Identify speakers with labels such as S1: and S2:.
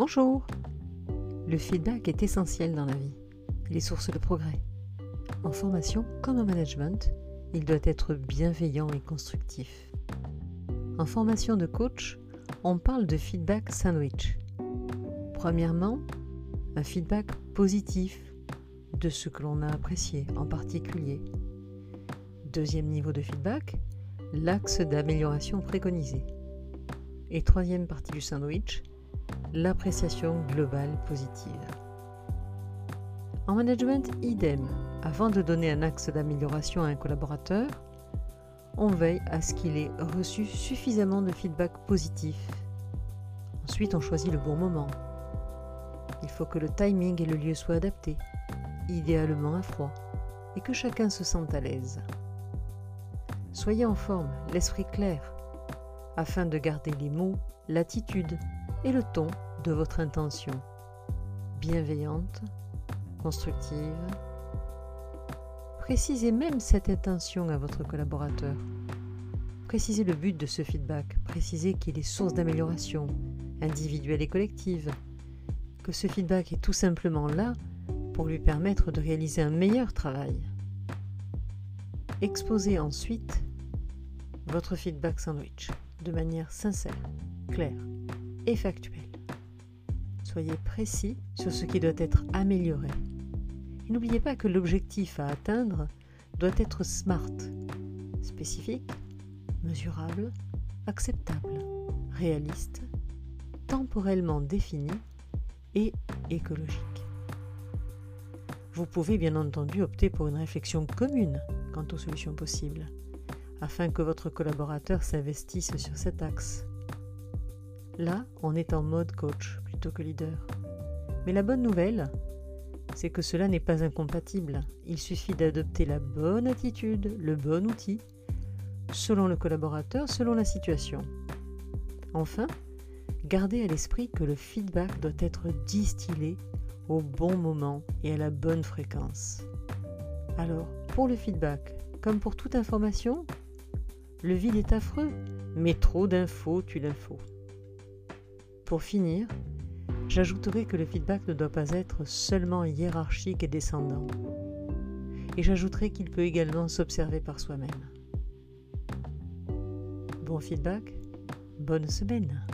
S1: Bonjour Le feedback est essentiel dans la vie. Il est source de progrès. En formation comme en management, il doit être bienveillant et constructif. En formation de coach, on parle de feedback sandwich. Premièrement, un feedback positif de ce que l'on a apprécié en particulier. Deuxième niveau de feedback, l'axe d'amélioration préconisé. Et troisième partie du sandwich, l'appréciation globale positive. En management, idem. Avant de donner un axe d'amélioration à un collaborateur, on veille à ce qu'il ait reçu suffisamment de feedback positif. Ensuite, on choisit le bon moment. Il faut que le timing et le lieu soient adaptés, idéalement à froid, et que chacun se sente à l'aise. Soyez en forme, l'esprit clair, afin de garder les mots, l'attitude et le ton de votre intention. Bienveillante, constructive. Précisez même cette intention à votre collaborateur. Précisez le but de ce feedback. Précisez qu'il est source d'amélioration, individuelle et collective. Que ce feedback est tout simplement là pour lui permettre de réaliser un meilleur travail. Exposez ensuite votre feedback sandwich de manière sincère, claire et factuelle. Soyez précis sur ce qui doit être amélioré. Et n'oubliez pas que l'objectif à atteindre doit être SMART, spécifique, mesurable, acceptable, réaliste, temporellement défini et écologique. Vous pouvez bien entendu opter pour une réflexion commune quant aux solutions possibles, afin que votre collaborateur s'investisse sur cet axe. Là, on est en mode coach plutôt que leader. Mais la bonne nouvelle, c'est que cela n'est pas incompatible. Il suffit d'adopter la bonne attitude, le bon outil, selon le collaborateur, selon la situation. Enfin, gardez à l'esprit que le feedback doit être distillé au bon moment et à la bonne fréquence. Alors, pour le feedback, comme pour toute information, le vide est affreux, mais trop d'infos tue l'info. Pour finir, j'ajouterai que le feedback ne doit pas être seulement hiérarchique et descendant. Et j'ajouterai qu'il peut également s'observer par soi-même. Bon feedback, bonne semaine